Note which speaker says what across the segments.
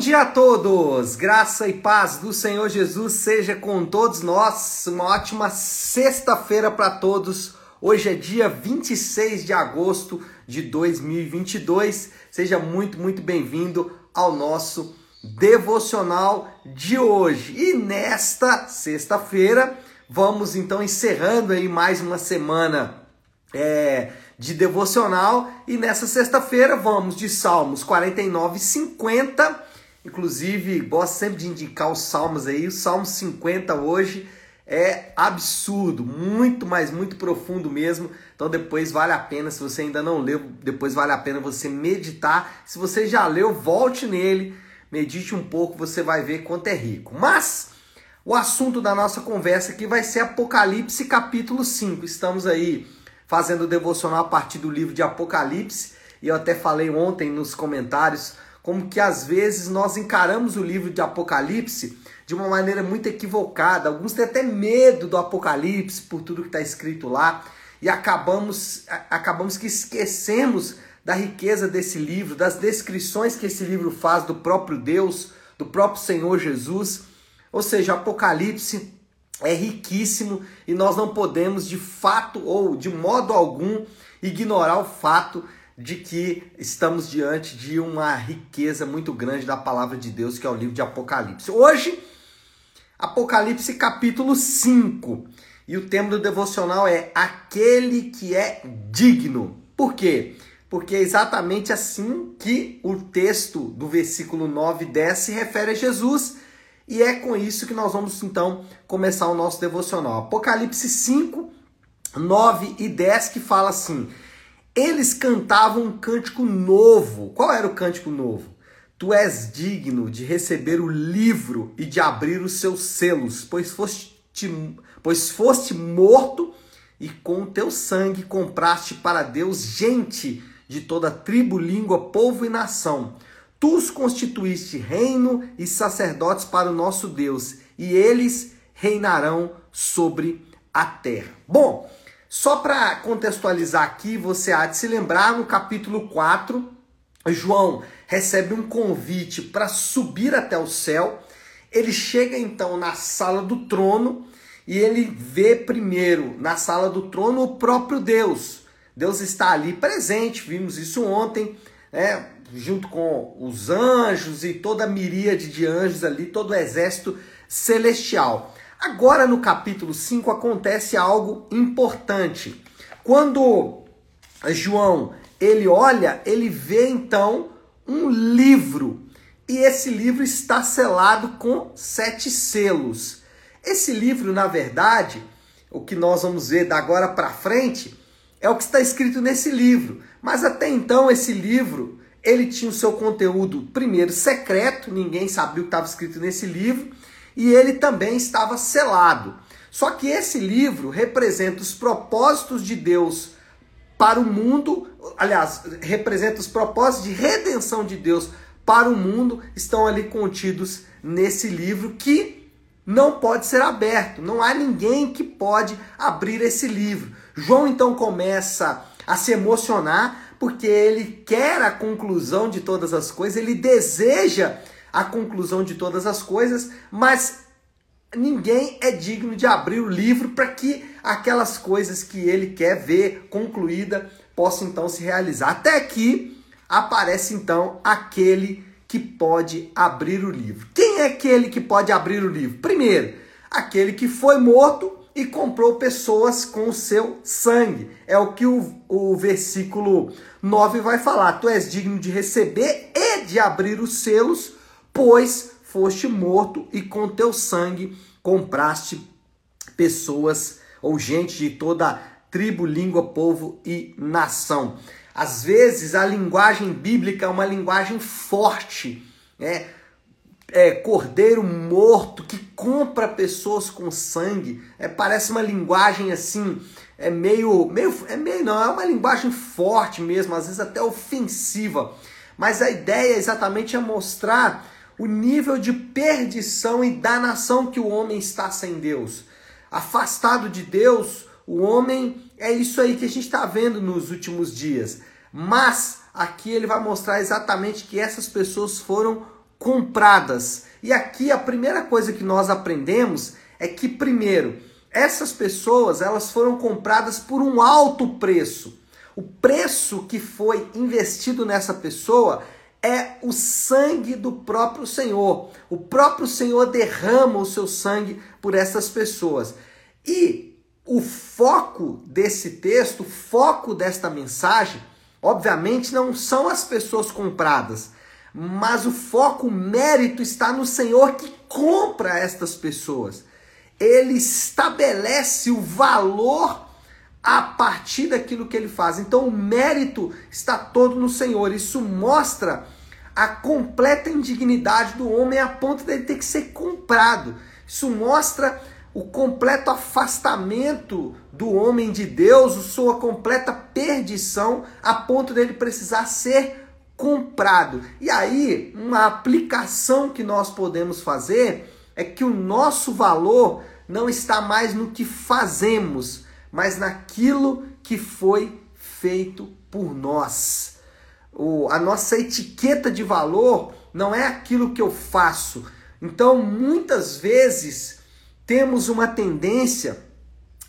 Speaker 1: dia a todos! Graça e paz do Senhor Jesus seja com todos nós. Uma ótima sexta-feira para todos. Hoje é dia 26 de agosto de 2022. Seja muito, muito bem-vindo ao nosso devocional de hoje. E nesta sexta-feira, vamos então encerrando aí mais uma semana é, de devocional. E nessa sexta-feira vamos de Salmos 49 e 50. Inclusive, gosto sempre de indicar os salmos aí. O Salmo 50 hoje é absurdo, muito, mas muito profundo mesmo. Então depois vale a pena, se você ainda não leu, depois vale a pena você meditar. Se você já leu, volte nele, medite um pouco, você vai ver quanto é rico. Mas o assunto da nossa conversa aqui vai ser Apocalipse capítulo 5. Estamos aí fazendo o devocional a partir do livro de Apocalipse, e eu até falei ontem nos comentários como que às vezes nós encaramos o livro de Apocalipse de uma maneira muito equivocada. Alguns têm até medo do Apocalipse por tudo que está escrito lá e acabamos acabamos que esquecemos da riqueza desse livro, das descrições que esse livro faz do próprio Deus, do próprio Senhor Jesus. Ou seja, Apocalipse é riquíssimo e nós não podemos de fato ou de modo algum ignorar o fato de que estamos diante de uma riqueza muito grande da palavra de Deus, que é o livro de Apocalipse. Hoje, Apocalipse capítulo 5. E o tema do devocional é aquele que é digno. Por quê? Porque é exatamente assim que o texto do versículo 9 e 10 se refere a Jesus e é com isso que nós vamos então começar o nosso devocional. Apocalipse 5, 9 e 10 que fala assim: Eles cantavam um cântico novo. Qual era o cântico novo? Tu és digno de receber o livro e de abrir os seus selos, pois foste, pois foste morto e com o teu sangue compraste para Deus gente de toda tribo, língua, povo e nação Tu os constituíste reino e sacerdotes para o nosso Deus, e eles reinarão sobre a terra. Bom, só para contextualizar aqui, você há de se lembrar no capítulo 4, João recebe um convite para subir até o céu. Ele chega então na sala do trono e ele vê primeiro na sala do trono o próprio Deus. Deus está ali presente, vimos isso ontem, né? junto com os anjos e toda a miríade de anjos ali, todo o exército celestial. Agora no capítulo 5 acontece algo importante. Quando João ele olha, ele vê então um livro e esse livro está selado com sete selos. Esse livro, na verdade, o que nós vamos ver da agora para frente é o que está escrito nesse livro. Mas até então esse livro ele tinha o seu conteúdo, primeiro, secreto, ninguém sabia o que estava escrito nesse livro, e ele também estava selado. Só que esse livro representa os propósitos de Deus para o mundo, aliás, representa os propósitos de redenção de Deus para o mundo, estão ali contidos nesse livro que não pode ser aberto. Não há ninguém que pode abrir esse livro. João então começa a se emocionar porque ele quer a conclusão de todas as coisas, ele deseja a conclusão de todas as coisas, mas ninguém é digno de abrir o livro para que aquelas coisas que ele quer ver concluída possam então se realizar. Até que aparece então aquele que pode abrir o livro. Quem é aquele que pode abrir o livro? Primeiro, aquele que foi morto e comprou pessoas com o seu sangue. É o que o, o versículo 9 vai falar: Tu és digno de receber e de abrir os selos, pois foste morto e com teu sangue compraste pessoas ou gente de toda tribo, língua, povo e nação. Às vezes a linguagem bíblica é uma linguagem forte, né? é, cordeiro morto que compra pessoas com sangue. É, parece uma linguagem assim, é meio, meio, é meio não, é uma linguagem forte mesmo, às vezes até ofensiva. Mas a ideia exatamente é mostrar o nível de perdição e danação que o homem está sem Deus. Afastado de Deus, o homem é isso aí que a gente está vendo nos últimos dias. Mas aqui ele vai mostrar exatamente que essas pessoas foram compradas. E aqui a primeira coisa que nós aprendemos é que primeiro, essas pessoas, elas foram compradas por um alto preço. O preço que foi investido nessa pessoa é o sangue do próprio Senhor. O próprio Senhor derrama o seu sangue por essas pessoas. E o foco desse texto, o foco desta mensagem, obviamente não são as pessoas compradas, mas o foco, o mérito está no Senhor que compra estas pessoas. Ele estabelece o valor a partir daquilo que ele faz. Então o mérito está todo no Senhor. Isso mostra a completa indignidade do homem a ponto dele ter que ser comprado. Isso mostra o completo afastamento do homem de Deus, a sua completa perdição a ponto dele precisar ser comprado. E aí, uma aplicação que nós podemos fazer é que o nosso valor não está mais no que fazemos, mas naquilo que foi feito por nós. O, a nossa etiqueta de valor não é aquilo que eu faço. Então, muitas vezes, temos uma tendência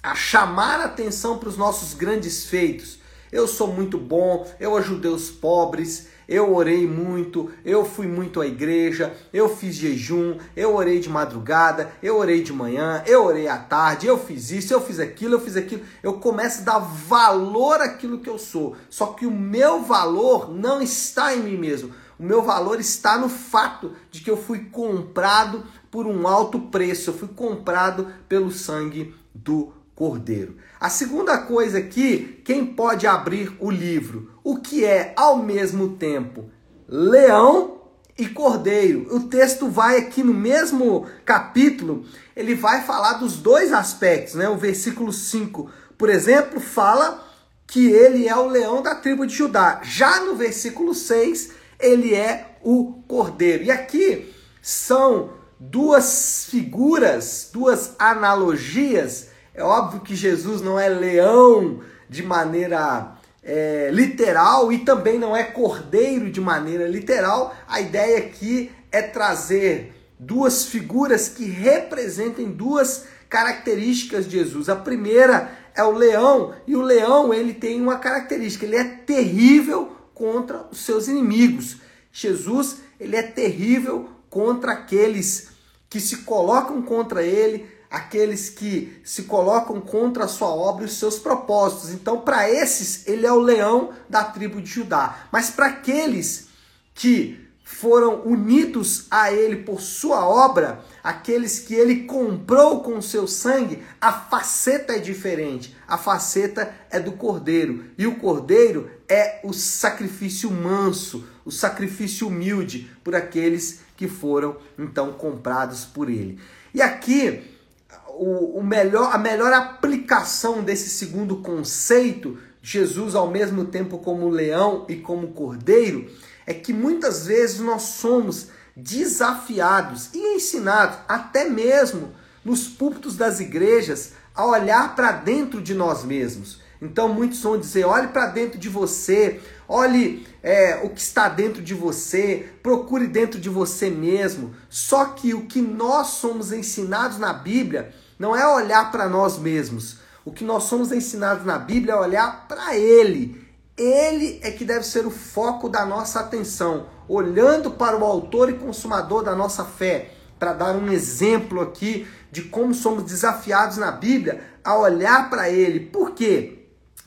Speaker 1: a chamar a atenção para os nossos grandes feitos. Eu sou muito bom, eu ajudei os pobres, eu orei muito, eu fui muito à igreja, eu fiz jejum, eu orei de madrugada, eu orei de manhã, eu orei à tarde, eu fiz isso, eu fiz aquilo, eu fiz aquilo. Eu começo a dar valor àquilo que eu sou. Só que o meu valor não está em mim mesmo. O meu valor está no fato de que eu fui comprado por um alto preço, eu fui comprado pelo sangue do Cordeiro. A segunda coisa aqui, quem pode abrir o livro? O que é ao mesmo tempo leão e cordeiro. O texto vai aqui no mesmo capítulo, ele vai falar dos dois aspectos, né? O versículo 5, por exemplo, fala que ele é o leão da tribo de Judá. Já no versículo 6, ele é o cordeiro. E aqui são duas figuras, duas analogias é óbvio que Jesus não é leão de maneira é, literal e também não é cordeiro de maneira literal. A ideia aqui é trazer duas figuras que representem duas características de Jesus. A primeira é o leão e o leão ele tem uma característica, ele é terrível contra os seus inimigos. Jesus ele é terrível contra aqueles que se colocam contra ele, aqueles que se colocam contra a sua obra e os seus propósitos. Então, para esses, ele é o leão da tribo de Judá. Mas para aqueles que foram unidos a ele por sua obra, aqueles que ele comprou com seu sangue, a faceta é diferente. A faceta é do cordeiro. E o cordeiro é o sacrifício manso, o sacrifício humilde por aqueles que foram então comprados por ele. E aqui o, o melhor, a melhor aplicação desse segundo conceito, Jesus ao mesmo tempo como leão e como cordeiro, é que muitas vezes nós somos desafiados e ensinados, até mesmo nos púlpitos das igrejas, a olhar para dentro de nós mesmos. Então muitos vão dizer: olhe para dentro de você, olhe é, o que está dentro de você, procure dentro de você mesmo. Só que o que nós somos ensinados na Bíblia não é olhar para nós mesmos. O que nós somos ensinados na Bíblia é olhar para Ele. Ele é que deve ser o foco da nossa atenção, olhando para o autor e consumador da nossa fé, para dar um exemplo aqui de como somos desafiados na Bíblia a olhar para Ele. Por quê?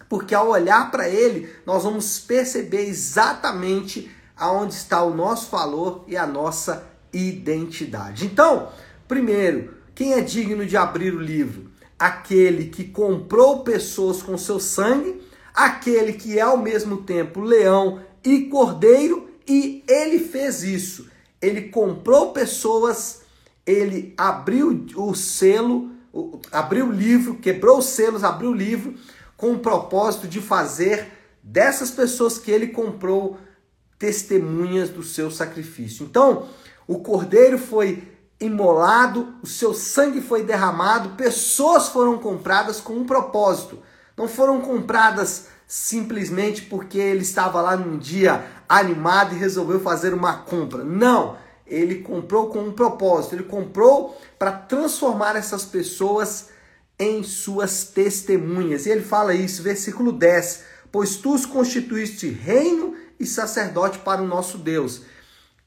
Speaker 1: Porque ao olhar para Ele, nós vamos perceber exatamente aonde está o nosso valor e a nossa identidade. Então, primeiro, quem é digno de abrir o livro? Aquele que comprou pessoas com seu sangue, aquele que é ao mesmo tempo leão e cordeiro, e ele fez isso. Ele comprou pessoas, ele abriu o selo, abriu o livro, quebrou os selos, abriu o livro, com o propósito de fazer dessas pessoas que ele comprou testemunhas do seu sacrifício. Então, o cordeiro foi imolado, o seu sangue foi derramado, pessoas foram compradas com um propósito. Não foram compradas simplesmente porque ele estava lá num dia animado e resolveu fazer uma compra. Não, ele comprou com um propósito, ele comprou para transformar essas pessoas em suas testemunhas. E ele fala isso, versículo 10: Pois tu os constituíste reino e sacerdote para o nosso Deus,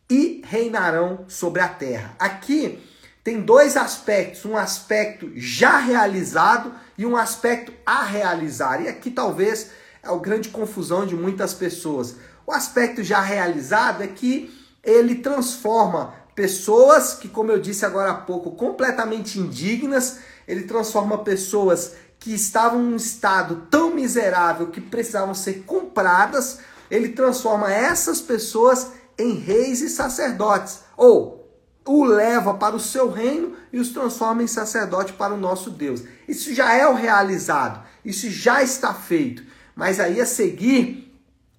Speaker 1: e reinarão sobre a terra. Aqui tem dois aspectos: um aspecto já realizado e um aspecto a realizar. E aqui talvez é a grande confusão de muitas pessoas. O aspecto já realizado é que ele transforma pessoas que, como eu disse agora há pouco, completamente indignas, ele transforma pessoas que estavam em um estado tão miserável que precisavam ser compradas, ele transforma essas pessoas em reis e sacerdotes, ou o leva para o seu reino e os transforma em sacerdote para o nosso Deus. Isso já é o realizado, isso já está feito. Mas aí a seguir,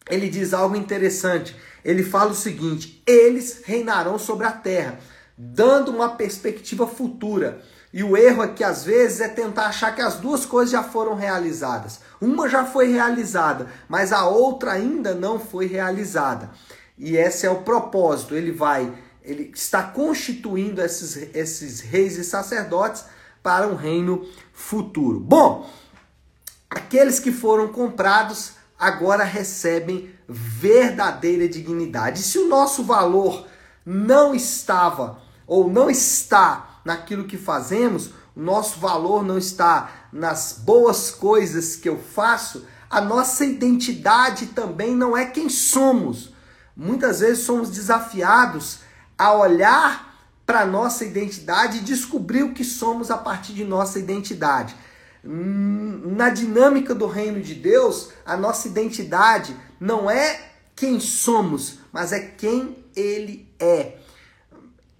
Speaker 1: ele diz algo interessante. Ele fala o seguinte: eles reinarão sobre a terra, dando uma perspectiva futura. E o erro aqui, às vezes, é tentar achar que as duas coisas já foram realizadas. Uma já foi realizada, mas a outra ainda não foi realizada. E esse é o propósito. Ele vai, ele está constituindo esses, esses reis e sacerdotes para um reino futuro. Bom, aqueles que foram comprados agora recebem verdadeira dignidade. E se o nosso valor não estava ou não está naquilo que fazemos, o nosso valor não está nas boas coisas que eu faço, a nossa identidade também não é quem somos. Muitas vezes somos desafiados a olhar para nossa identidade e descobrir o que somos a partir de nossa identidade. Na dinâmica do reino de Deus, a nossa identidade não é quem somos, mas é quem ele é.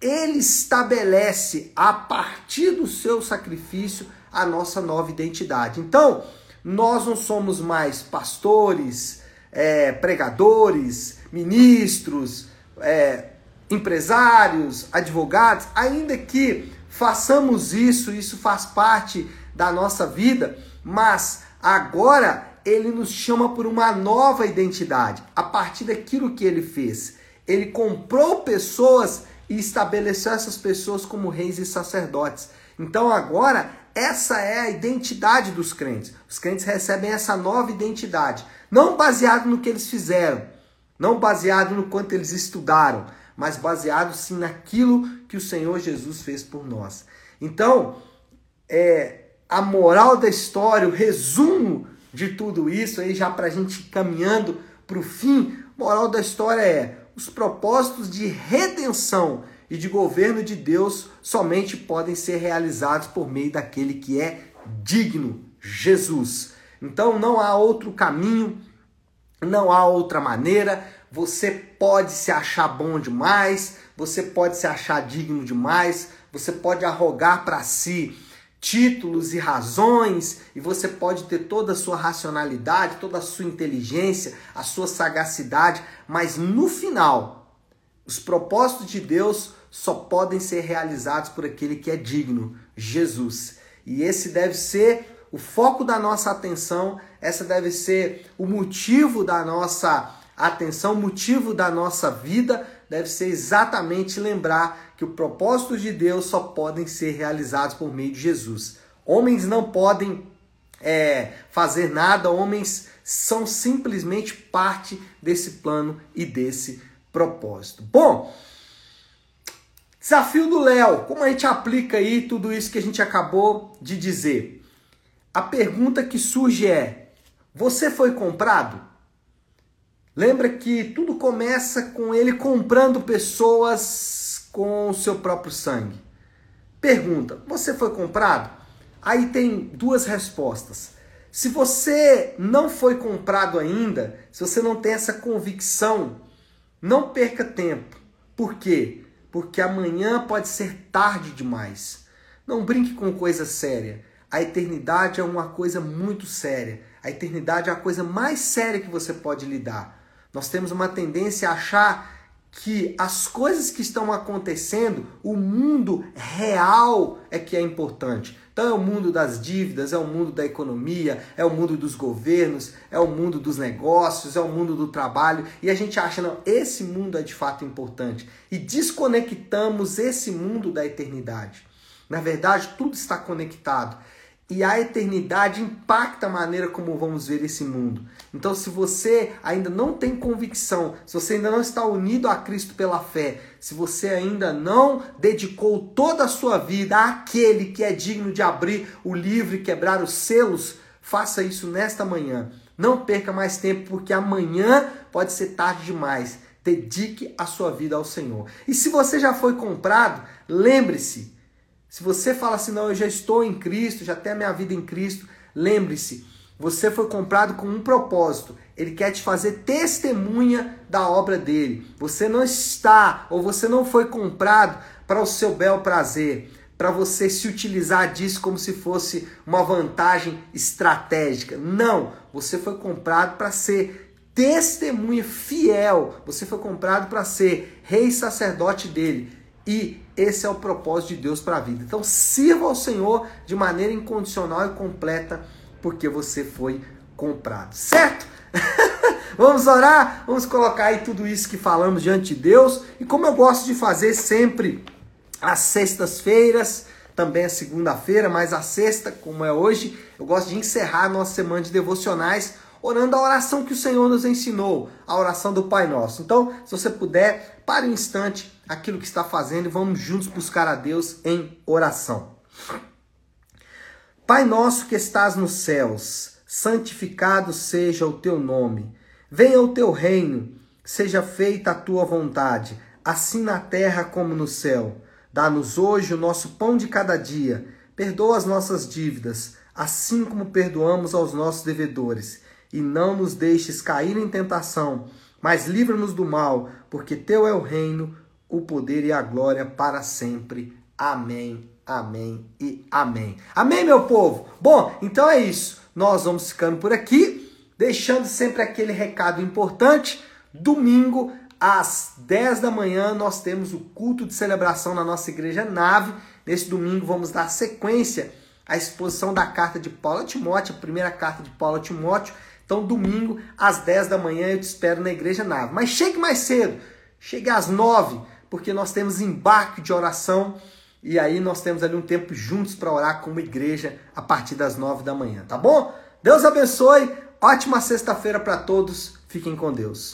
Speaker 1: Ele estabelece a partir do seu sacrifício a nossa nova identidade. Então, nós não somos mais pastores, é, pregadores, ministros, é, empresários, advogados, ainda que façamos isso, isso faz parte da nossa vida, mas agora ele nos chama por uma nova identidade, a partir daquilo que ele fez. Ele comprou pessoas e estabeleceu essas pessoas como reis e sacerdotes. Então agora essa é a identidade dos crentes. Os crentes recebem essa nova identidade, não baseado no que eles fizeram, não baseado no quanto eles estudaram, mas baseado sim naquilo que o Senhor Jesus fez por nós. Então, é, a moral da história, o resumo de tudo isso, aí já para a gente caminhando para o fim, moral da história é os propósitos de redenção e de governo de Deus somente podem ser realizados por meio daquele que é digno, Jesus. Então não há outro caminho, não há outra maneira. Você pode se achar bom demais, você pode se achar digno demais, você pode arrogar para si títulos e razões, e você pode ter toda a sua racionalidade, toda a sua inteligência, a sua sagacidade, mas no final, os propósitos de Deus só podem ser realizados por aquele que é digno, Jesus. E esse deve ser o foco da nossa atenção, essa deve ser o motivo da nossa atenção, o motivo da nossa vida deve ser exatamente lembrar que o propósito de Deus só podem ser realizados por meio de Jesus. Homens não podem é, fazer nada, homens são simplesmente parte desse plano e desse propósito. Bom, desafio do Léo, como a gente aplica aí tudo isso que a gente acabou de dizer? a pergunta que surge é: você foi comprado? Lembra que tudo começa com ele comprando pessoas com o seu próprio sangue. Pergunta: você foi comprado? Aí tem duas respostas. Se você não foi comprado ainda, se você não tem essa convicção, não perca tempo. Por quê? Porque amanhã pode ser tarde demais. Não brinque com coisa séria. A eternidade é uma coisa muito séria. A eternidade é a coisa mais séria que você pode lidar. Nós temos uma tendência a achar que as coisas que estão acontecendo, o mundo real é que é importante. Então é o mundo das dívidas, é o mundo da economia, é o mundo dos governos, é o mundo dos negócios, é o mundo do trabalho. E a gente acha, não, esse mundo é de fato importante. E desconectamos esse mundo da eternidade. Na verdade, tudo está conectado e a eternidade impacta a maneira como vamos ver esse mundo. Então, se você ainda não tem convicção, se você ainda não está unido a Cristo pela fé, se você ainda não dedicou toda a sua vida àquele que é digno de abrir o livro e quebrar os selos, faça isso nesta manhã. Não perca mais tempo, porque amanhã pode ser tarde demais. Dedique a sua vida ao Senhor. E se você já foi comprado, lembre-se se você fala assim, não, eu já estou em Cristo, já tenho a minha vida em Cristo, lembre-se, você foi comprado com um propósito. Ele quer te fazer testemunha da obra dele. Você não está ou você não foi comprado para o seu bel prazer, para você se utilizar disso como se fosse uma vantagem estratégica. Não, você foi comprado para ser testemunha fiel. Você foi comprado para ser rei sacerdote dele. E esse é o propósito de Deus para a vida. Então sirva ao Senhor de maneira incondicional e completa, porque você foi comprado, certo? Vamos orar? Vamos colocar aí tudo isso que falamos diante de Deus. E como eu gosto de fazer sempre às sextas-feiras, também a segunda-feira, mas a sexta, como é hoje, eu gosto de encerrar a nossa semana de devocionais orando a oração que o Senhor nos ensinou, a oração do Pai Nosso. Então, se você puder, pare um instante aquilo que está fazendo e vamos juntos buscar a Deus em oração. Pai nosso que estás nos céus, santificado seja o teu nome. Venha o teu reino, seja feita a tua vontade, assim na terra como no céu. Dá-nos hoje o nosso pão de cada dia. Perdoa as nossas dívidas, assim como perdoamos aos nossos devedores e não nos deixes cair em tentação, mas livra-nos do mal, porque teu é o reino, o poder e a glória para sempre. Amém, amém e amém. Amém, meu povo? Bom, então é isso. Nós vamos ficando por aqui, deixando sempre aquele recado importante. Domingo, às 10 da manhã, nós temos o culto de celebração na nossa igreja Nave. Nesse domingo, vamos dar sequência à exposição da carta de Paulo a Timóteo, a primeira carta de Paulo a Timóteo. Então, domingo, às 10 da manhã, eu te espero na Igreja Nave. Mas chegue mais cedo, chegue às 9, porque nós temos embarque de oração e aí nós temos ali um tempo juntos para orar como igreja a partir das 9 da manhã, tá bom? Deus abençoe, ótima sexta-feira para todos, fiquem com Deus.